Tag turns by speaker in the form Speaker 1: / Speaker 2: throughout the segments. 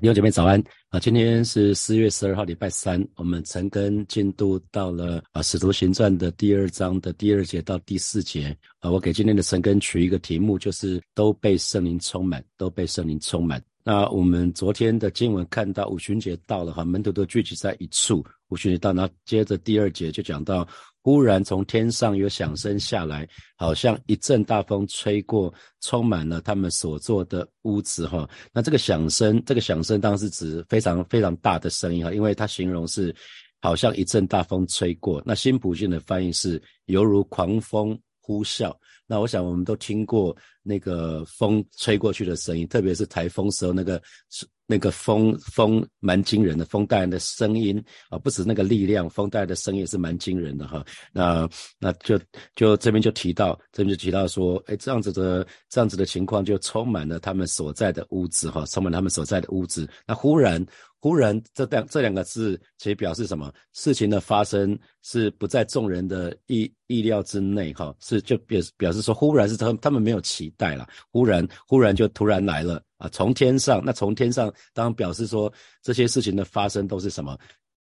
Speaker 1: 弟兄姐妹早安啊！今天是四月十二号，礼拜三。我们陈根进度到了啊《使徒行传》的第二章的第二节到第四节啊。我给今天的陈根取一个题目，就是都被圣灵充满，都被圣灵充满。那我们昨天的经文看到五旬节到了哈，门徒都聚集在一处。五旬节到，那接着第二节就讲到。忽然从天上有响声下来，好像一阵大风吹过，充满了他们所坐的屋子哈。那这个响声，这个响声当然是指非常非常大的声音哈，因为它形容是好像一阵大风吹过。那新普信的翻译是犹如狂风呼啸。那我想我们都听过那个风吹过去的声音，特别是台风时候那个是。那个风风蛮惊人的，风带来的声音啊，不止那个力量，风带来的声音也是蛮惊人的哈。那那就就这边就提到，这边就提到说，哎，这样子的这样子的情况就充满了他们所在的屋子哈，充满他们所在的屋子。那忽然忽然这两这两个字其实表示什么？事情的发生是不在众人的意意料之内哈，是就表表示说，忽然是他他们没有期待了，忽然忽然就突然来了。啊，从天上，那从天上当表示说这些事情的发生都是什么，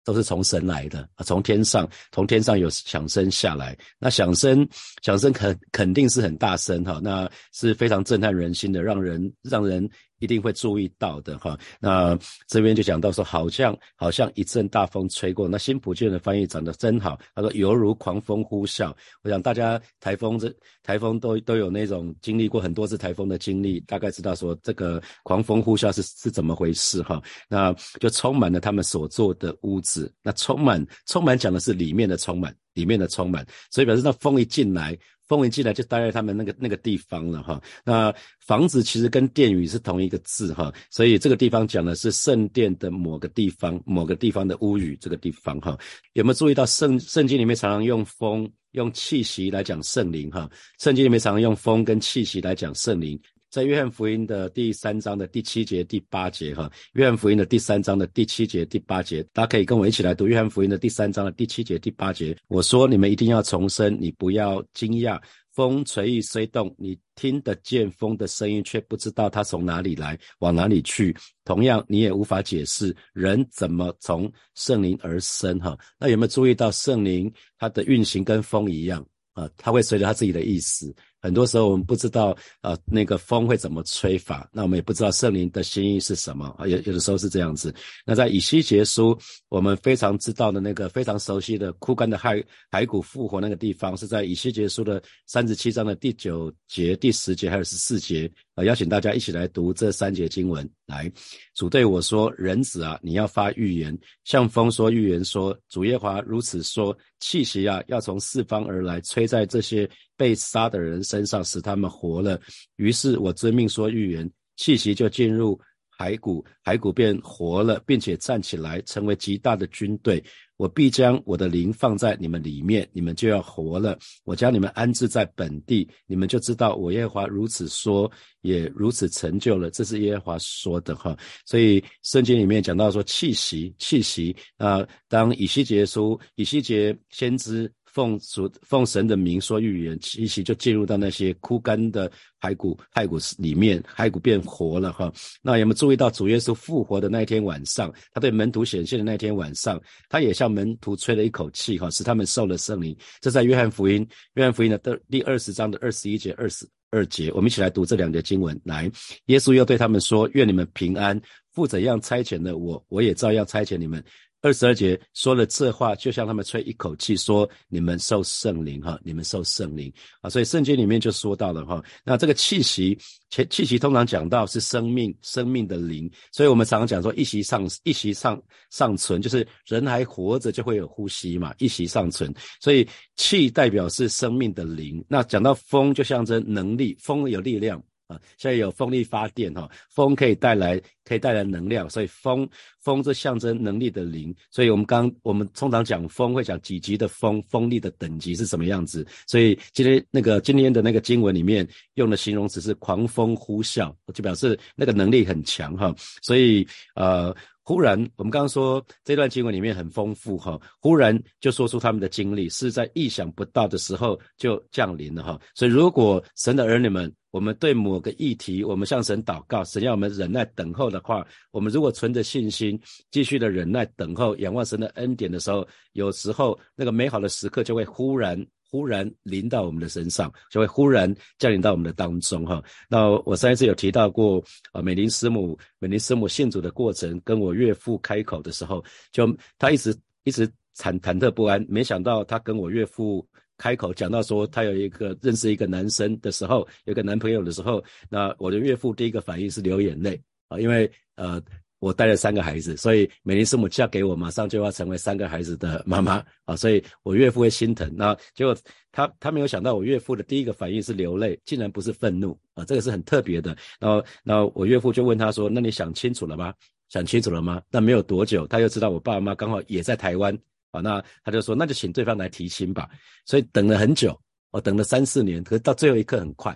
Speaker 1: 都是从神来的啊，从天上，从天上有响声下来，那响声，响声肯肯定是很大声哈，那是非常震撼人心的，让人让人。一定会注意到的哈，那这边就讲到说，好像好像一阵大风吹过，那新普卷的翻译讲得真好，他说犹如狂风呼啸。我想大家台风这台风都都有那种经历过很多次台风的经历，大概知道说这个狂风呼啸是是怎么回事哈。那就充满了他们所做的屋子，那充满充满讲的是里面的充满，里面的充满，所以表示那风一进来。风一进来就待在他们那个那个地方了哈。那房子其实跟殿宇是同一个字哈，所以这个地方讲的是圣殿的某个地方，某个地方的屋宇这个地方哈。有没有注意到圣圣经里面常常用风、用气息来讲圣灵哈？圣经里面常常用风跟气息来讲圣灵。在约翰福音的第三章的第七节、第八节，哈，约翰福音的第三章的第七节、第八节，大家可以跟我一起来读约翰福音的第三章的第七节、第八节。我说你们一定要重生，你不要惊讶，风随意虽动，你听得见风的声音，却不知道它从哪里来，往哪里去。同样，你也无法解释人怎么从圣灵而生，哈。那有没有注意到圣灵它的运行跟风一样啊？它会随着它自己的意思。很多时候我们不知道啊，那个风会怎么吹法，那我们也不知道圣灵的心意是什么啊。有有的时候是这样子。那在以西结书，我们非常知道的那个非常熟悉的枯干的骸骸骨复活那个地方，是在以西结书的三十七章的第九节、第十节还有十四节邀请大家一起来读这三节经文。来，主对我说：“人子啊，你要发预言，向风说预言，说主耶华如此说：气息啊，要从四方而来，吹在这些。”被杀的人身上，使他们活了。于是我遵命说预言，气息就进入骸骨，骸骨便活了，并且站起来，成为极大的军队。我必将我的灵放在你们里面，你们就要活了。我将你们安置在本地，你们就知道我耶和华如此说，也如此成就了。这是耶和华说的哈。所以圣经里面讲到说气息，气息啊，当以西结书，以西结先知。奉主奉神的名说预言，气息就进入到那些枯干的骸骨骸骨里面，骸骨变活了哈。那有没有注意到主耶稣复活的那一天晚上，他对门徒显现的那天晚上，他也向门徒吹了一口气哈，使他们受了圣灵。这在约翰福音，约翰福音的第第二十章的二十一节、二十二节，我们一起来读这两节经文。来，耶稣又对他们说：愿你们平安，父怎样差遣了我，我也照样差遣你们。二十二节说了这话，就像他们吹一口气，说你们受圣灵哈，你们受圣灵。啊，所以圣经里面就说到了哈，那这个气息，气气息通常讲到是生命，生命的灵，所以我们常常讲说一息尚一息尚尚存，就是人还活着就会有呼吸嘛，一息尚存，所以气代表是生命的灵，那讲到风就象征能力，风有力量。啊，现在有风力发电哈，风可以带来可以带来能量，所以风风这象征能力的灵，所以我们刚我们通常讲风会讲几级的风，风力的等级是什么样子，所以今天那个今天的那个经文里面用的形容词是狂风呼啸，就表示那个能力很强哈，所以呃。忽然，我们刚刚说这段经文里面很丰富哈，忽然就说出他们的经历是在意想不到的时候就降临了哈。所以，如果神的儿女们，我们对某个议题，我们向神祷告，神要我们忍耐等候的话，我们如果存着信心，继续的忍耐、等候、仰望神的恩典的时候，有时候那个美好的时刻就会忽然。忽然临到我们的身上，就会忽然降临到我们的当中哈。那我上一次有提到过，啊，美林师母，美林师母信主的过程，跟我岳父开口的时候，就他一直一直忐忐忑不安。没想到他跟我岳父开口讲到说，他有一个认识一个男生的时候，有个男朋友的时候，那我的岳父第一个反应是流眼泪啊，因为呃。我带了三个孩子，所以美玲师母嫁给我，马上就要成为三个孩子的妈妈 啊，所以我岳父会心疼。那结果他他没有想到，我岳父的第一个反应是流泪，竟然不是愤怒啊，这个是很特别的。然后，然后我岳父就问他说：“那你想清楚了吗？想清楚了吗？”那没有多久，他又知道我爸妈刚好也在台湾啊，那他就说：“那就请对方来提亲吧。”所以等了很久，我等了三四年，可是到最后一刻很快。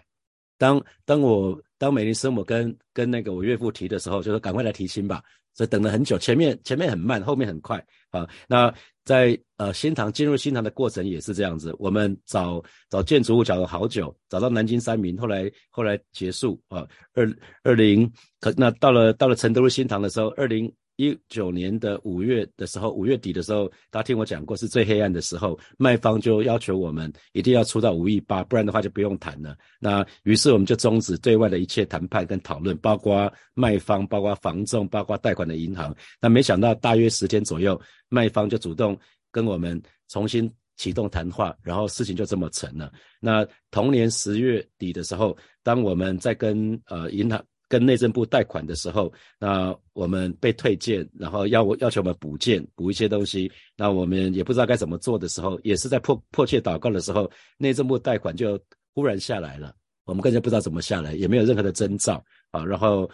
Speaker 1: 当当我当美丽师母跟跟那个我岳父提的时候，就说赶快来提亲吧。所以等了很久，前面前面很慢，后面很快啊。那在呃新塘进入新塘的过程也是这样子，我们找找建筑物找了好久，找到南京三明，后来后来结束啊。二二零可那到了到了成都路新塘的时候，二零。一九年的五月的时候，五月底的时候，大家听我讲过，是最黑暗的时候，卖方就要求我们一定要出到五亿八，不然的话就不用谈了。那于是我们就终止对外的一切谈判跟讨论，包括卖方、包括房仲、包括贷款的银行。那没想到大约十天左右，卖方就主动跟我们重新启动谈话，然后事情就这么成了。那同年十月底的时候，当我们在跟呃银行。跟内政部贷款的时候，那我们被退件，然后要我要求我们补件，补一些东西，那我们也不知道该怎么做的时候，也是在迫迫切祷告的时候，内政部贷款就忽然下来了，我们更加不知道怎么下来，也没有任何的征兆啊，然后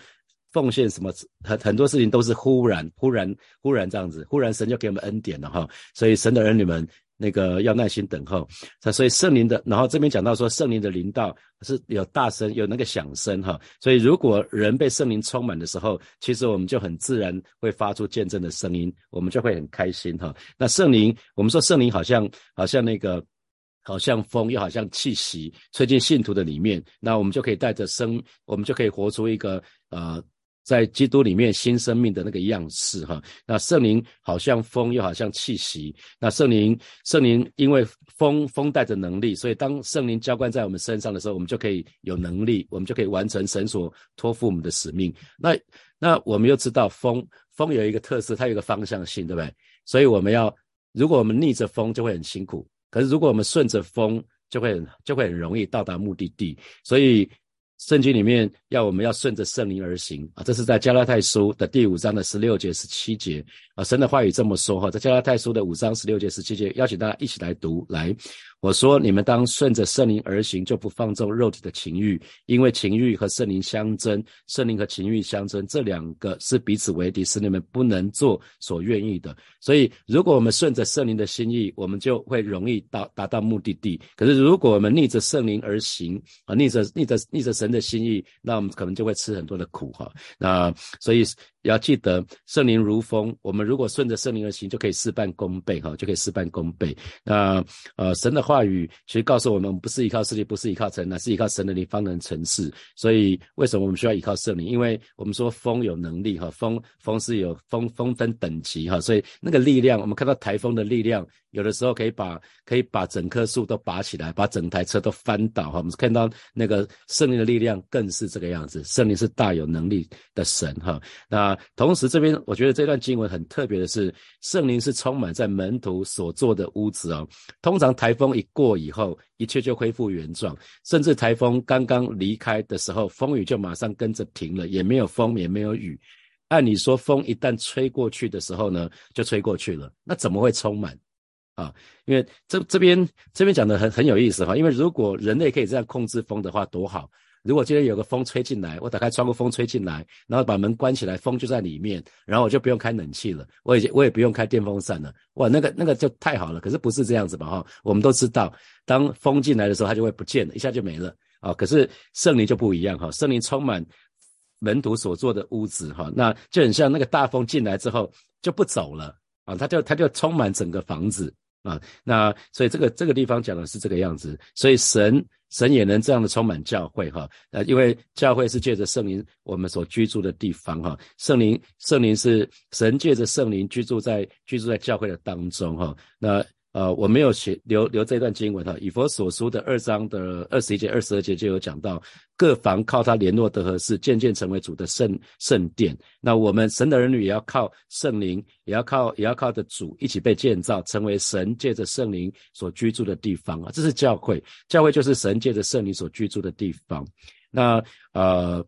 Speaker 1: 奉献什么很很多事情都是忽然忽然忽然这样子，忽然神就给我们恩典了哈，所以神的儿女们。那个要耐心等候，所以圣灵的，然后这边讲到说圣灵的灵道是有大声，有那个响声哈，所以如果人被圣灵充满的时候，其实我们就很自然会发出见证的声音，我们就会很开心哈。那圣灵，我们说圣灵好像好像那个好像风，又好像气息吹进信徒的里面，那我们就可以带着生，我们就可以活出一个呃。在基督里面新生命的那个样式，哈，那圣灵好像风，又好像气息。那圣灵，圣灵因为风，风带着能力，所以当圣灵浇灌在我们身上的时候，我们就可以有能力，我们就可以完成神所托付我们的使命。那那我们又知道风，风有一个特色，它有一个方向性，对不对？所以我们要，如果我们逆着风，就会很辛苦；可是如果我们顺着风，就会很就会很容易到达目的地。所以。圣经里面要我们要顺着圣灵而行啊，这是在加拉太书的第五章的十六节、十七节啊。神的话语这么说哈，在加拉太书的五章十六节、十七节，邀请大家一起来读来。我说：你们当顺着圣灵而行，就不放纵肉体的情欲，因为情欲和圣灵相争，圣灵和情欲相争，这两个是彼此为敌，使你们不能做所愿意的。所以，如果我们顺着圣灵的心意，我们就会容易到达到目的地。可是，如果我们逆着圣灵而行啊，逆着逆着逆着神的心意，那我们可能就会吃很多的苦哈。那所以。要记得圣灵如风，我们如果顺着圣灵而行，就可以事半功倍哈，就可以事半功倍。那呃，神的话语其实告诉我们，不是依靠势力，不是依靠神，乃是依靠神的力方能成事。所以为什么我们需要依靠圣灵？因为我们说风有能力哈，风风是有风风分等级哈，所以那个力量，我们看到台风的力量。有的时候可以把可以把整棵树都拔起来，把整台车都翻倒哈。我们看到那个圣灵的力量更是这个样子，圣灵是大有能力的神哈。那同时这边我觉得这段经文很特别的是，圣灵是充满在门徒所做的屋子哦。通常台风一过以后，一切就恢复原状，甚至台风刚刚离开的时候，风雨就马上跟着停了，也没有风也没有雨。按理说，风一旦吹过去的时候呢，就吹过去了，那怎么会充满？啊，因为这这边这边讲的很很有意思哈，因为如果人类可以这样控制风的话，多好！如果今天有个风吹进来，我打开窗户，风吹进来，然后把门关起来，风就在里面，然后我就不用开冷气了，我也我也不用开电风扇了，哇，那个那个就太好了。可是不是这样子吧？哈，我们都知道，当风进来的时候，它就会不见了，一下就没了啊。可是圣灵就不一样哈，圣灵充满门徒所做的屋子哈，那就很像那个大风进来之后就不走了啊，它就它就充满整个房子。啊，那所以这个这个地方讲的是这个样子，所以神神也能这样的充满教会哈，呃，因为教会是借着圣灵我们所居住的地方哈，圣灵圣灵是神借着圣灵居住在居住在教会的当中哈，那。呃，我没有写留留这段经文哈，以佛所书的二章的二十一节、二十二节就有讲到，各房靠他联络得合适，渐渐成为主的圣圣殿。那我们神的儿女也要靠圣灵，也要靠也要靠着主一起被建造，成为神借着圣灵所居住的地方啊。这是教会，教会就是神借着圣灵所居住的地方。那呃，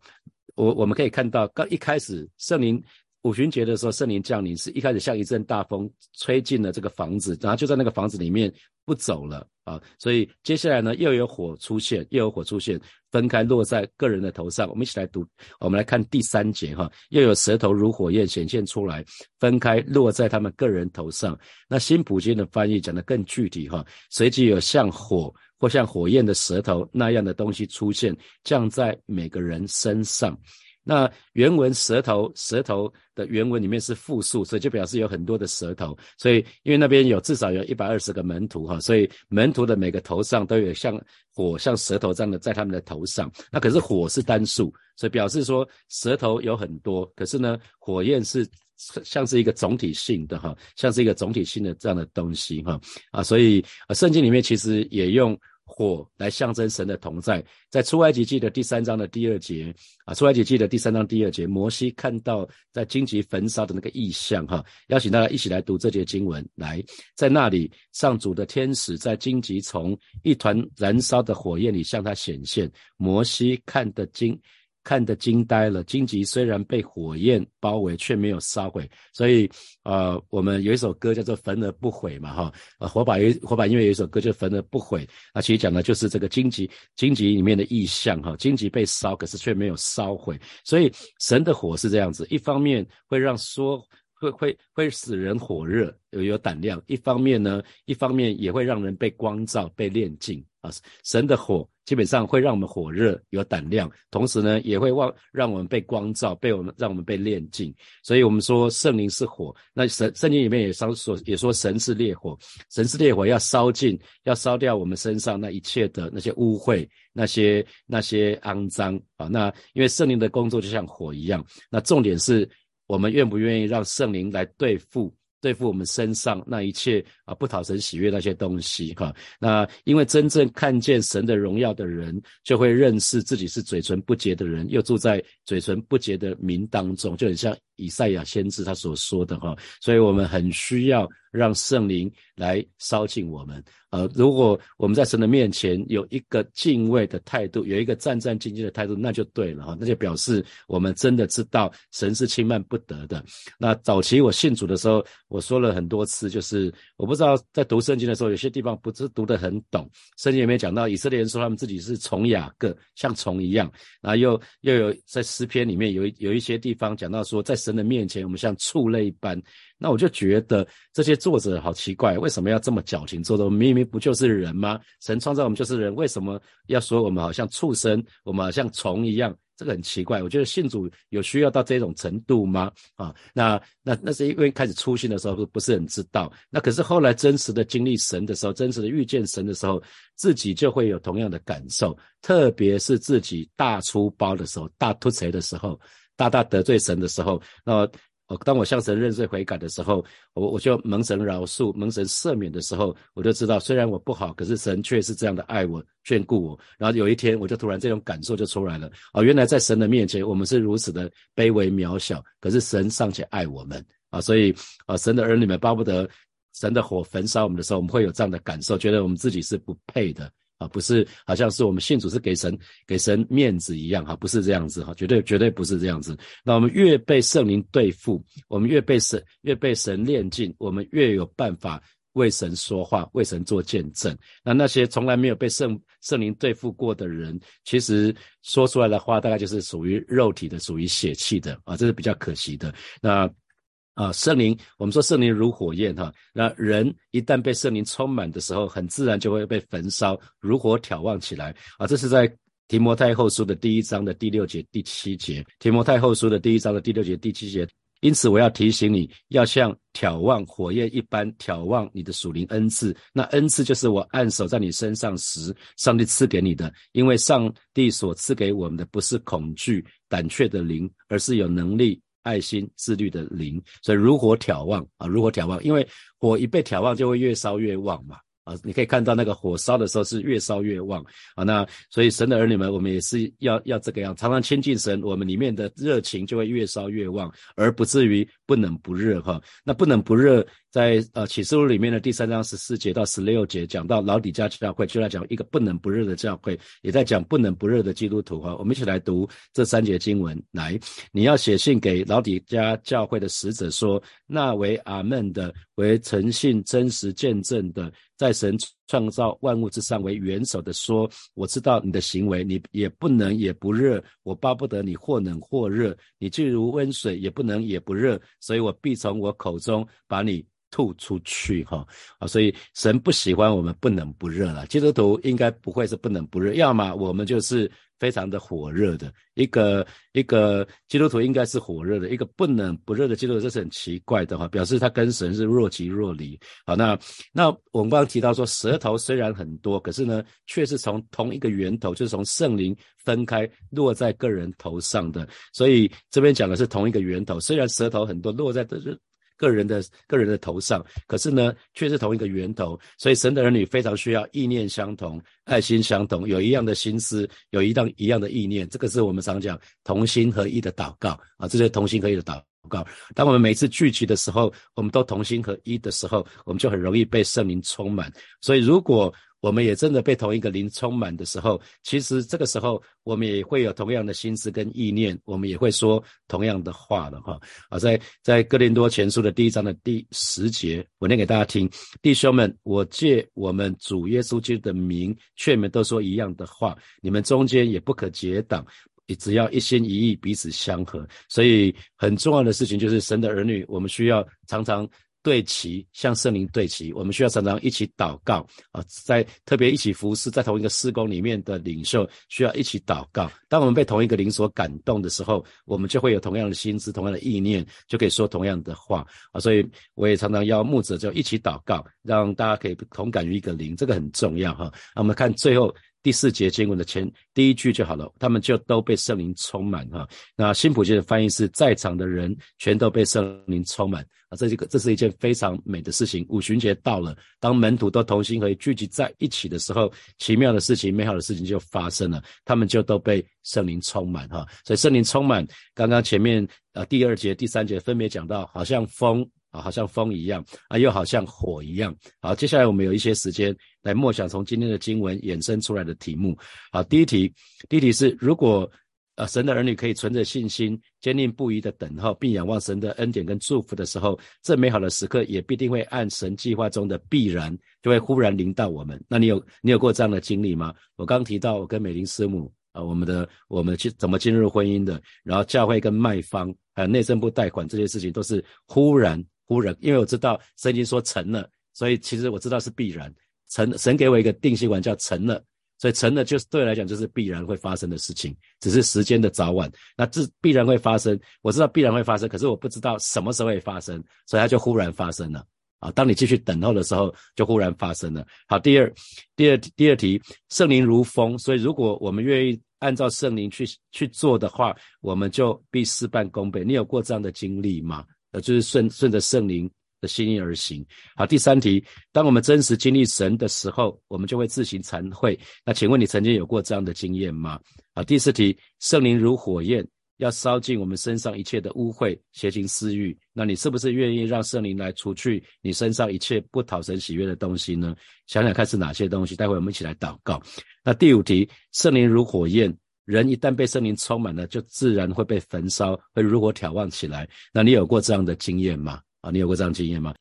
Speaker 1: 我我们可以看到，刚一开始圣灵。五旬节的时候，圣灵降临，是一开始像一阵大风吹进了这个房子，然后就在那个房子里面不走了啊。所以接下来呢，又有火出现，又有火出现，分开落在个人的头上。我们一起来读，我们来看第三节哈，又有舌头如火焰显现出来，分开落在他们个人头上。那新普京的翻译讲得更具体哈，随即有像火或像火焰的舌头那样的东西出现，降在每个人身上。那原文舌头，舌头的原文里面是复数，所以就表示有很多的舌头。所以因为那边有至少有一百二十个门徒哈，所以门徒的每个头上都有像火、像舌头这样的在他们的头上。那可是火是单数，所以表示说舌头有很多。可是呢，火焰是像是一个总体性的哈，像是一个总体性的这样的东西哈啊，所以圣经里面其实也用。火来象征神的同在，在出埃及记的第三章的第二节啊，出埃及记的第三章第二节，摩西看到在荆棘焚烧的那个意象哈，邀请大家一起来读这节经文，来在那里上主的天使在荆棘丛一团燃烧的火焰里向他显现，摩西看得惊。看得惊呆了，荆棘虽然被火焰包围，却没有烧毁。所以，呃，我们有一首歌叫做《焚而不毁》嘛，哈，呃，火把有火把音乐有一首歌叫《焚而不毁》，那其实讲的就是这个荆棘，荆棘里面的意象，哈，荆棘被烧，可是却没有烧毁。所以，神的火是这样子，一方面会让说会会会使人火热，有有胆量；一方面呢，一方面也会让人被光照、被炼净。啊，神的火基本上会让我们火热有胆量，同时呢，也会让让我们被光照，被我们让我们被炼净。所以，我们说圣灵是火，那神圣经里面也烧说也说神是烈火，神是烈火，要烧尽，要烧掉我们身上那一切的那些污秽，那些那些肮脏啊。那因为圣灵的工作就像火一样，那重点是我们愿不愿意让圣灵来对付。对付我们身上那一切啊不讨神喜悦那些东西哈，那因为真正看见神的荣耀的人，就会认识自己是嘴唇不洁的人，又住在嘴唇不洁的民当中，就很像以赛亚先知他所说的哈，所以我们很需要让圣灵来烧尽我们。呃，如果我们在神的面前有一个敬畏的态度，有一个战战兢兢的态度，那就对了哈，那就表示我们真的知道神是轻慢不得的。那早期我信主的时候，我说了很多次，就是我不知道在读圣经的时候，有些地方不是读得很懂。圣经里面讲到以色列人说他们自己是虫雅各，像虫一样，然后又又有在诗篇里面有有一些地方讲到说，在神的面前我们像畜类一般。那我就觉得这些作者好奇怪，为什么要这么矫情做的？明明不就是人吗？神创造我们就是人，为什么要说我们好像畜生，我们好像虫一样？这个很奇怪。我觉得信主有需要到这种程度吗？啊，那那那是因为开始初心的时候不是很知道。那可是后来真实的经历神的时候，真实的遇见神的时候，自己就会有同样的感受。特别是自己大出包的时候，大突锤的时候，大大得罪神的时候，那。当我向神认罪悔改的时候，我我就蒙神饶恕、蒙神赦免的时候，我就知道，虽然我不好，可是神却是这样的爱我、眷顾我。然后有一天，我就突然这种感受就出来了。哦，原来在神的面前，我们是如此的卑微渺小，可是神尚且爱我们啊！所以啊，神的儿女们巴不得神的火焚烧我们的时候，我们会有这样的感受，觉得我们自己是不配的。啊，不是，好像是我们信主是给神给神面子一样哈，不是这样子哈，绝对绝对不是这样子。那我们越被圣灵对付，我们越被神越被神炼尽，我们越有办法为神说话，为神做见证。那那些从来没有被圣圣灵对付过的人，其实说出来的话，大概就是属于肉体的，属于血气的啊，这是比较可惜的。那。啊，圣灵，我们说圣灵如火焰哈，那人一旦被圣灵充满的时候，很自然就会被焚烧，如火挑旺起来啊。这是在提摩太后书的第一章的第六节、第七节。提摩太后书的第一章的第六节、第七节因此我要提醒你，要像眺望火焰一般眺望你的属灵恩赐。那恩赐就是我按手在你身上时，上帝赐给你的。因为上帝所赐给我们的不是恐惧、胆怯的灵，而是有能力、爱心、自律的灵。所以如火眺望啊，如火眺望，因为火一被眺望，就会越烧越旺嘛。啊，你可以看到那个火烧的时候是越烧越旺啊。那所以神的儿女们，我们也是要要这个样，常常亲近神，我们里面的热情就会越烧越旺，而不至于不冷不热哈。那不冷不热。在呃启示录里面的第三章十四节到十六节，讲到老底家教会，就在讲一个不冷不热的教会，也在讲不冷不热的基督徒哈。我们一起来读这三节经文。来，你要写信给老底家教会的使者说：那为阿门的，为诚信真实见证的，在神创造万物之上为元首的说：我知道你的行为，你也不能也不热，我巴不得你或冷或热，你既如温水，也不能也不热，所以我必从我口中把你。吐出去哈啊，所以神不喜欢我们不冷不热了。基督徒应该不会是不冷不热，要么我们就是非常的火热的一个一个基督徒，应该是火热的一个不冷不热的基督徒，这是很奇怪的哈，表示他跟神是若即若离。好，那那我们刚刚提到说，舌头虽然很多，可是呢，却是从同一个源头，就是从圣灵分开落在个人头上的。所以这边讲的是同一个源头，虽然舌头很多，落在的是。个人的个人的头上，可是呢，却是同一个源头，所以神的儿女非常需要意念相同、爱心相同，有一样的心思，有一样一样的意念。这个是我们常讲同心合一的祷告啊，这是同心合一的祷告。当我们每次聚集的时候，我们都同心合一的时候，我们就很容易被圣灵充满。所以如果我们也真的被同一个灵充满的时候，其实这个时候我们也会有同样的心思跟意念，我们也会说同样的话了哈。啊，在在哥林多前书的第一章的第十节，我念给大家听：弟兄们，我借我们主耶稣基督的名劝你们都说一样的话，你们中间也不可结党，你只要一心一意，彼此相合。所以很重要的事情就是神的儿女，我们需要常常。对齐，向圣灵对齐，我们需要常常一起祷告啊，在特别一起服侍，在同一个施工里面的领袖需要一起祷告。当我们被同一个灵所感动的时候，我们就会有同样的心思、同样的意念，就可以说同样的话啊。所以我也常常邀牧者就一起祷告，让大家可以同感于一个灵，这个很重要哈。那我们看最后。第四节经文的前第一句就好了，他们就都被圣灵充满哈。那新普京的翻译是在场的人全都被圣灵充满啊，这一个这是一件非常美的事情。五旬节到了，当门徒都同心合意聚集在一起的时候，奇妙的事情、美好的事情就发生了，他们就都被圣灵充满哈。所以圣灵充满，刚刚前面呃第二节、第三节分别讲到，好像风。啊，好像风一样啊，又好像火一样。好，接下来我们有一些时间来默想从今天的经文衍生出来的题目。好，第一题，第一题是：如果呃神的儿女可以存着信心，坚定不移的等候，并仰望神的恩典跟祝福的时候，这美好的时刻也必定会按神计划中的必然，就会忽然临到我们。那你有你有过这样的经历吗？我刚提到我跟美玲师母啊，我们的我们去怎么进入婚姻的，然后教会跟卖方还有内政部贷款这些事情，都是忽然。忽然，因为我知道圣经说成了，所以其实我知道是必然成。神给我一个定心丸，叫成了，所以成了就是对我来讲就是必然会发生的事情，只是时间的早晚。那这必然会发生，我知道必然会发生，可是我不知道什么时候会发生，所以它就忽然发生了啊！当你继续等候的时候，就忽然发生了。好，第二，第二，第二题，圣灵如风，所以如果我们愿意按照圣灵去去做的话，我们就必事半功倍。你有过这样的经历吗？呃，就是顺顺着圣灵的心意而行。好，第三题，当我们真实经历神的时候，我们就会自行惭愧。那请问你曾经有过这样的经验吗？好，第四题，圣灵如火焰，要烧尽我们身上一切的污秽、邪情私欲。那你是不是愿意让圣灵来除去你身上一切不讨神喜悦的东西呢？想想看是哪些东西？待会我们一起来祷告。那第五题，圣灵如火焰。人一旦被圣灵充满了，就自然会被焚烧，会如火眺望起来。那你有过这样的经验吗？啊，你有过这样经验吗？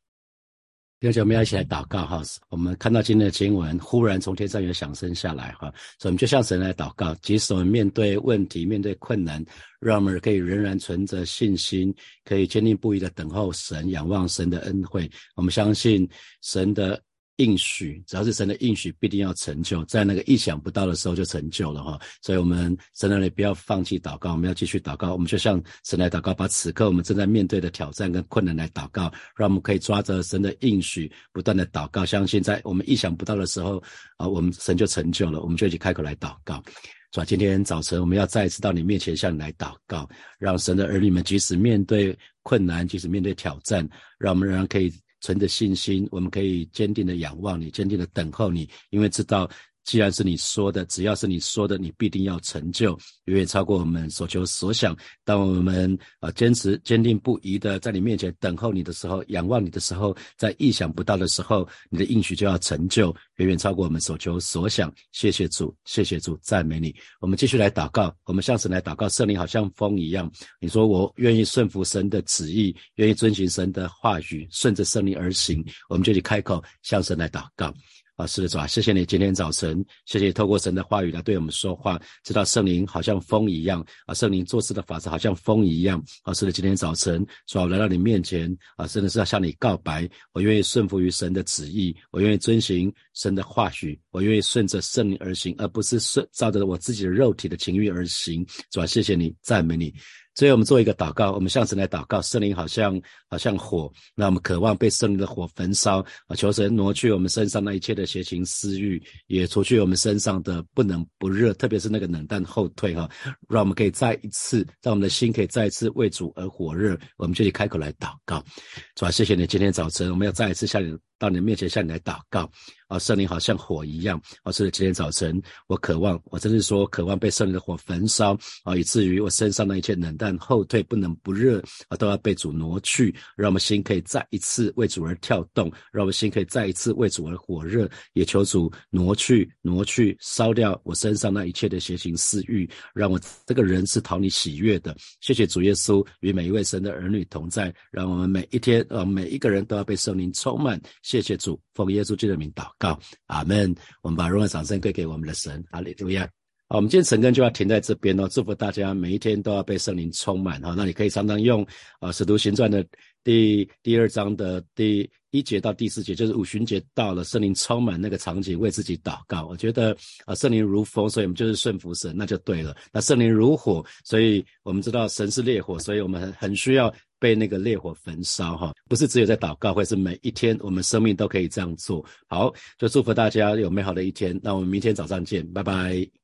Speaker 1: 第二节我们要一起来祷告哈。我们看到今天的经文，忽然从天上有响声下来哈，所以我们就向神来祷告。即使我们面对问题、面对困难，让我们可以仍然存着信心，可以坚定不移的等候神，仰望神的恩惠。我们相信神的应许，只要是神的应许，必定要成就，在那个意想不到的时候就成就了哈。所以，我们神的里不要放弃祷告，我们要继续祷告。我们就像神来祷告，把此刻我们正在面对的挑战跟困难来祷告，让我们可以抓着神的应许，不断的祷告，相信在我们意想不到的时候啊，我们神就成就了。我们就一起开口来祷告，是吧？今天早晨我们要再一次到你面前向你来祷告，让神的儿女们即使面对困难，即使面对挑战，让我们仍然可以。存着信心，我们可以坚定的仰望你，坚定的等候你，因为知道。既然是你说的，只要是你说的，你必定要成就，远远超过我们所求所想。当我们啊坚持、坚定不移的在你面前等候你的时候，仰望你的时候，在意想不到的时候，你的应许就要成就，远远超过我们所求所想。谢谢主，谢谢主，赞美你。我们继续来祷告，我们向神来祷告。圣灵好像风一样，你说我愿意顺服神的旨意，愿意遵循神的话语，顺着圣灵而行。我们就去开口向神来祷告。啊，是的，主啊，谢谢你今天早晨，谢谢你透过神的话语来对我们说话，知道圣灵好像风一样啊，圣灵做事的法则好像风一样啊，是的，今天早晨，主啊，来到你面前啊，真的是要向你告白，我愿意顺服于神的旨意，我愿意遵循神的话语，我愿意顺着圣灵而行，而不是顺照着我自己的肉体的情欲而行，主啊，谢谢你，赞美你。所以我们做一个祷告，我们向神来祷告。圣灵好像好像火，那我们渴望被圣灵的火焚烧！求神挪去我们身上那一切的邪情私欲，也除去我们身上的不冷不热，特别是那个冷淡后退哈，让我们可以再一次，让我们的心可以再一次为主而火热。我们就去开口来祷告，主啊，谢谢你今天早晨，我们要再一次向你。到你的面前向你来祷告啊，圣灵好像火一样啊！是今天早晨，我渴望，我真是说渴望被圣灵的火焚烧啊，以至于我身上的一切冷淡、后退、不能不热啊，都要被主挪去，让我们心可以再一次为主而跳动，让我们心可以再一次为主而火热。也求主挪去、挪去、烧掉我身上那一切的邪情私欲，让我这个人是讨你喜悦的。谢谢主耶稣与每一位神的儿女同在，让我们每一天呃每一个人都要被圣灵充满。谢谢主，奉耶稣基督的名祷告，阿门。我们把荣耀掌声归给我们的神，哈利路亚。好，我们今天晨更就要停在这边哦。祝福大家每一天都要被圣灵充满哈。那你可以常常用啊《使徒行传》的第第二章的第一节到第四节，就是五旬节到了，圣灵充满那个场景，为自己祷告。我觉得啊，圣灵如风，所以我们就是顺服神，那就对了。那圣灵如火，所以我们知道神是烈火，所以我们很很需要。被那个烈火焚烧，哈，不是只有在祷告，或是每一天，我们生命都可以这样做。好，就祝福大家有美好的一天。那我们明天早上见，拜拜。